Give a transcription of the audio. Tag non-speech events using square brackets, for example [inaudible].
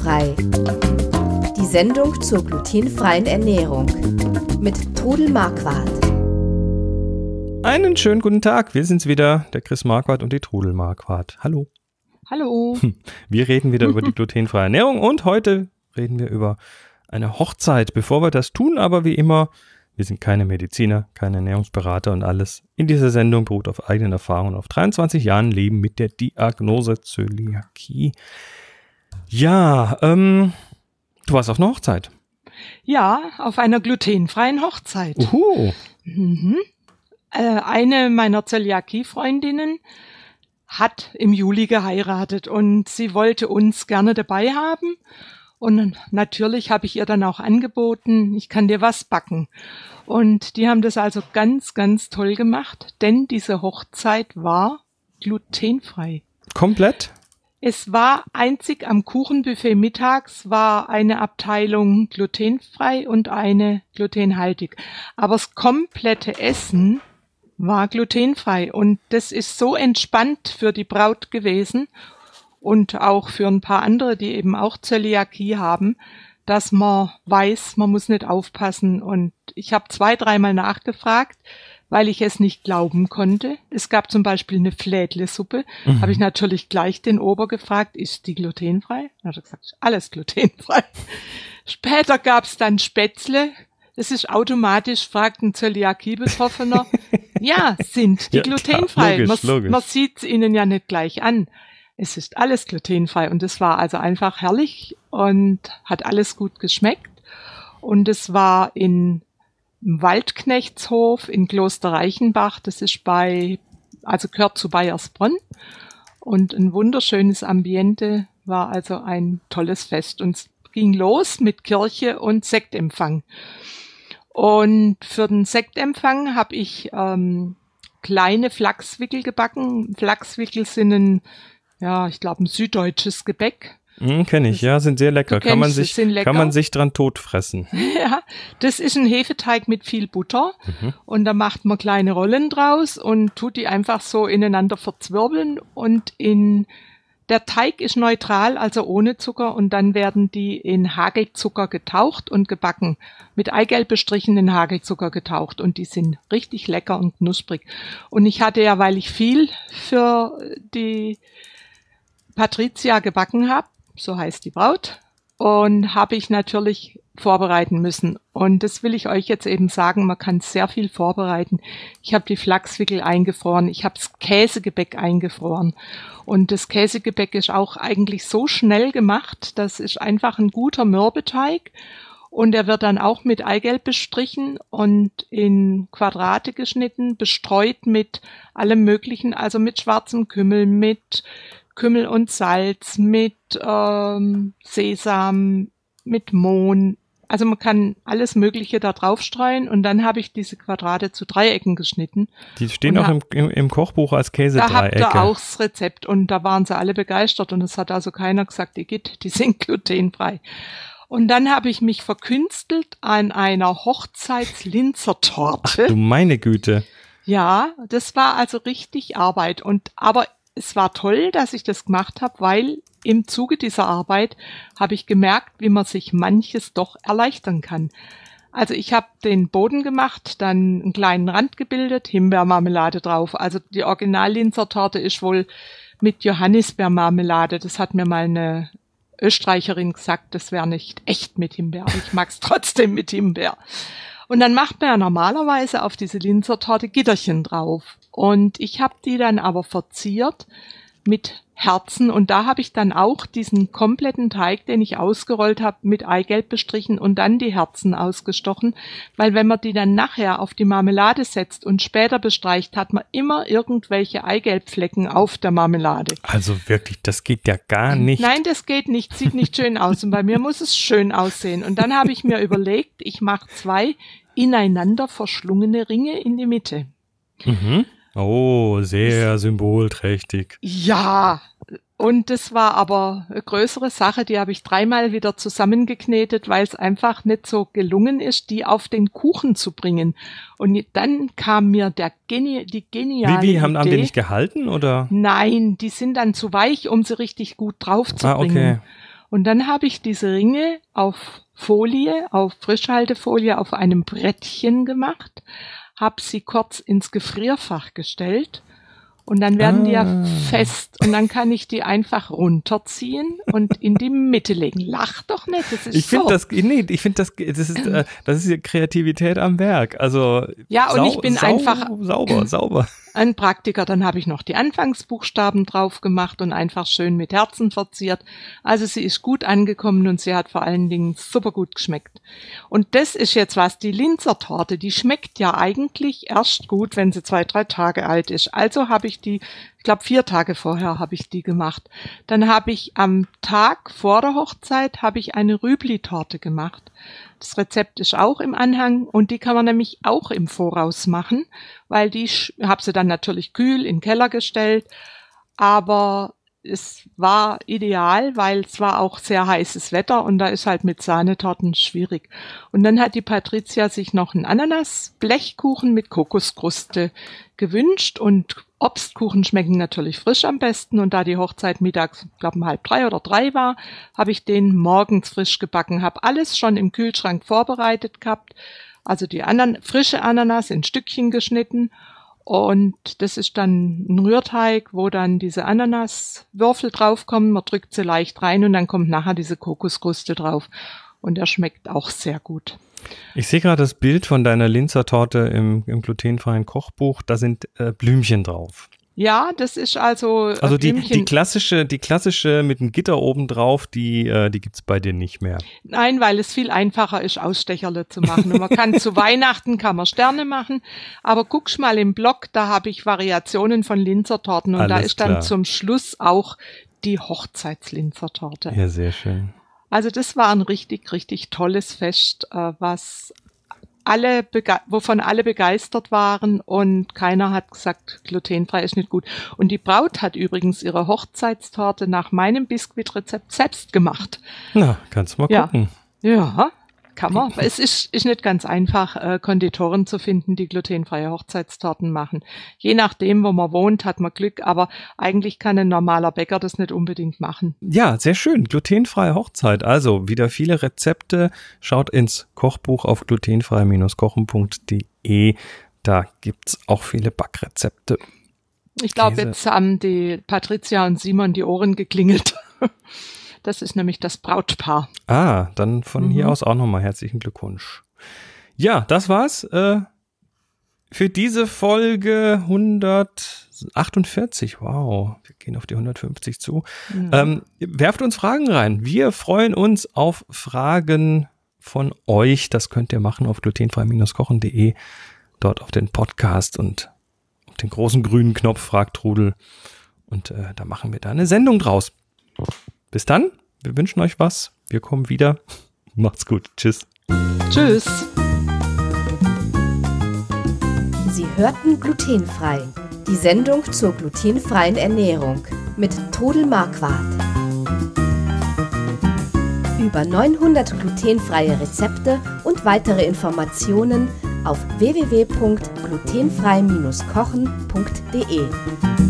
Glutenfrei. Die Sendung zur glutenfreien Ernährung mit Trudel Marquardt. Einen schönen guten Tag, wir sind's wieder, der Chris Marquardt und die Trudel Marquardt. Hallo. Hallo. [laughs] Wir reden wieder über die glutenfreie Ernährung und heute reden wir über eine Hochzeit. Bevor wir das tun, aber wie immer, wir sind keine Mediziner, keine Ernährungsberater und alles in dieser Sendung beruht auf eigenen Erfahrungen, auf 23 Jahren Leben mit der Diagnose Zöliakie. Ja, ähm, du warst auf einer Hochzeit. Ja, auf einer glutenfreien Hochzeit. Uhu. Mhm. Äh, eine meiner Zöliakie-Freundinnen hat im Juli geheiratet und sie wollte uns gerne dabei haben. Und natürlich habe ich ihr dann auch angeboten, ich kann dir was backen. Und die haben das also ganz, ganz toll gemacht, denn diese Hochzeit war glutenfrei. Komplett? Es war einzig am Kuchenbuffet mittags war eine Abteilung glutenfrei und eine glutenhaltig. Aber das komplette Essen war glutenfrei und das ist so entspannt für die Braut gewesen und auch für ein paar andere, die eben auch Zöliakie haben, dass man weiß, man muss nicht aufpassen. Und ich habe zwei, dreimal nachgefragt, weil ich es nicht glauben konnte. Es gab zum Beispiel eine Flädlesuppe. Mhm. Habe ich natürlich gleich den Ober gefragt, ist die glutenfrei? Dann hat er gesagt, alles glutenfrei. [laughs] Später gab es dann Spätzle. Es ist automatisch, fragt ein Zöliakie-Betroffener. [laughs] ja, sind die ja, glutenfrei. Logisch, man, logisch. man sieht ihnen ja nicht gleich an. Es ist alles glutenfrei und es war also einfach herrlich und hat alles gut geschmeckt. Und es war in Waldknechtshof in Kloster Reichenbach. Das ist bei, also gehört zu Bayersbronn. Und ein wunderschönes Ambiente war also ein tolles Fest. Und es ging los mit Kirche und Sektempfang. Und für den Sektempfang habe ich ähm, kleine Flachswickel gebacken. Flachswickel sind ein ja, ich glaube, ein süddeutsches Gebäck. Mm, Kenne ich, ja, sind sehr lecker. Kann man, sich, kann man sich dran totfressen. [laughs] ja, das ist ein Hefeteig mit viel Butter mhm. und da macht man kleine Rollen draus und tut die einfach so ineinander verzwirbeln und in der Teig ist neutral, also ohne Zucker und dann werden die in Hagelzucker getaucht und gebacken. Mit Eigelb bestrichen in Hagelzucker getaucht und die sind richtig lecker und knusprig. Und ich hatte ja, weil ich viel für die Patricia gebacken habe, so heißt die Braut, und habe ich natürlich vorbereiten müssen. Und das will ich euch jetzt eben sagen, man kann sehr viel vorbereiten. Ich habe die Flachswickel eingefroren, ich habe das Käsegebäck eingefroren. Und das Käsegebäck ist auch eigentlich so schnell gemacht, das ist einfach ein guter Mürbeteig. Und er wird dann auch mit Eigelb bestrichen und in Quadrate geschnitten, bestreut mit allem Möglichen, also mit schwarzem Kümmel, mit Kümmel und Salz, mit ähm, Sesam, mit Mohn. Also man kann alles Mögliche da drauf streuen und dann habe ich diese Quadrate zu Dreiecken geschnitten. Die stehen auch im, im, im, Kochbuch als Käsedreiecke. Da habt ihr auch das Rezept und da waren sie alle begeistert und es hat also keiner gesagt, die geht, die sind [laughs] glutenfrei. Und dann habe ich mich verkünstelt an einer Hochzeitslinzertorte. Du meine Güte. Ja, das war also richtig Arbeit und aber es war toll, dass ich das gemacht habe, weil im Zuge dieser Arbeit habe ich gemerkt, wie man sich manches doch erleichtern kann. Also ich habe den Boden gemacht, dann einen kleinen Rand gebildet, Himbeermarmelade drauf. Also die Original-Linzer-Torte ist wohl mit Johannisbeermarmelade. Das hat mir mal eine Österreicherin gesagt, das wäre nicht echt mit Himbeer. Ich mag's [laughs] trotzdem mit Himbeer. Und dann macht man ja normalerweise auf diese Linzertorte Gitterchen drauf. Und ich habe die dann aber verziert mit Herzen und da habe ich dann auch diesen kompletten Teig, den ich ausgerollt habe, mit Eigelb bestrichen und dann die Herzen ausgestochen, weil wenn man die dann nachher auf die Marmelade setzt und später bestreicht, hat man immer irgendwelche Eigelbflecken auf der Marmelade. Also wirklich, das geht ja gar nicht. Nein, das geht nicht, sieht nicht schön aus und bei mir muss es schön aussehen. Und dann habe ich mir überlegt, ich mache zwei ineinander verschlungene Ringe in die Mitte. Mhm. Oh, sehr symbolträchtig. Ja, und das war aber eine größere Sache, die habe ich dreimal wieder zusammengeknetet, weil es einfach nicht so gelungen ist, die auf den Kuchen zu bringen. Und dann kam mir der Geni die geniale Wie, wie haben, Idee. haben die nicht gehalten oder? Nein, die sind dann zu weich, um sie richtig gut drauf zu ah, bringen. Okay. Und dann habe ich diese Ringe auf Folie, auf Frischhaltefolie auf einem Brettchen gemacht, habe sie kurz ins Gefrierfach gestellt und dann werden ah. die ja ah. fest und dann kann ich die einfach runterziehen und in die Mitte legen. Lach doch nicht, das ist Ich finde so. das, nee, ich finde das, das ist, äh, das ist Kreativität am Werk. Also ja, und ich bin einfach sauber, [clears throat] sauber ein Praktiker. Dann habe ich noch die Anfangsbuchstaben drauf gemacht und einfach schön mit Herzen verziert. Also sie ist gut angekommen und sie hat vor allen Dingen super gut geschmeckt. Und das ist jetzt was, die Linzer Torte, die schmeckt ja eigentlich erst gut, wenn sie zwei, drei Tage alt ist. Also habe ich die, ich glaube vier Tage vorher habe ich die gemacht. Dann habe ich am Tag vor der Hochzeit habe ich eine Rübli-Torte gemacht. Das Rezept ist auch im Anhang und die kann man nämlich auch im Voraus machen, weil die habe sie dann natürlich kühl in den Keller gestellt, aber es war ideal, weil es war auch sehr heißes Wetter und da ist halt mit Sahnetorten schwierig. Und dann hat die Patricia sich noch einen Ananas-Blechkuchen mit Kokoskruste gewünscht und Obstkuchen schmecken natürlich frisch am besten und da die Hochzeit mittags, glaube um halb drei oder drei war, habe ich den morgens frisch gebacken, habe alles schon im Kühlschrank vorbereitet gehabt, also die Anan frische Ananas in Stückchen geschnitten und das ist dann ein Rührteig, wo dann diese Ananaswürfel draufkommen, man drückt sie leicht rein und dann kommt nachher diese Kokoskruste drauf und er schmeckt auch sehr gut. Ich sehe gerade das Bild von deiner Linzer Torte im, im glutenfreien Kochbuch. Da sind äh, Blümchen drauf. Ja, das ist also. Äh, also die, die klassische, die klassische mit einem Gitter oben drauf, die, äh, die gibt's bei dir nicht mehr. Nein, weil es viel einfacher ist, Ausstecherle zu machen. Und man kann zu [laughs] Weihnachten kann man Sterne machen. Aber guckst mal im Blog, da habe ich Variationen von Linzertorten und Alles da ist klar. dann zum Schluss auch die Hochzeitslinzertorte. Ja, sehr schön. Also das war ein richtig, richtig tolles Fest, äh, was alle wovon alle begeistert waren und keiner hat gesagt, glutenfrei ist nicht gut. Und die Braut hat übrigens ihre Hochzeitstorte nach meinem Biskuitrezept selbst gemacht. Na, kannst mal gucken. Ja, kann man. [laughs] es ist, ist nicht ganz einfach, äh, Konditoren zu finden, die glutenfreie Hochzeitstorten machen. Je nachdem, wo man wohnt, hat man Glück, aber eigentlich kann ein normaler Bäcker das nicht unbedingt machen. Ja, sehr schön. Glutenfreie Hochzeit. Also wieder viele Rezepte. Schaut ins Kochbuch auf glutenfrei-kochen.de. Da gibt's auch viele Backrezepte. Ich glaube, jetzt haben die Patricia und Simon die Ohren geklingelt. [laughs] Das ist nämlich das Brautpaar. Ah, dann von mhm. hier aus auch nochmal herzlichen Glückwunsch. Ja, das war's äh, für diese Folge 148. Wow, wir gehen auf die 150 zu. Mhm. Ähm, werft uns Fragen rein. Wir freuen uns auf Fragen von euch. Das könnt ihr machen auf glutenfrei-kochen.de. Dort auf den Podcast und auf den großen grünen Knopf fragt Trudel. Und äh, da machen wir da eine Sendung draus. Bis dann, wir wünschen euch was. Wir kommen wieder. [laughs] Macht's gut. Tschüss. Tschüss. Sie hörten glutenfrei. Die Sendung zur glutenfreien Ernährung mit Todel Marquardt. Über 900 glutenfreie Rezepte und weitere Informationen auf www.glutenfrei-kochen.de.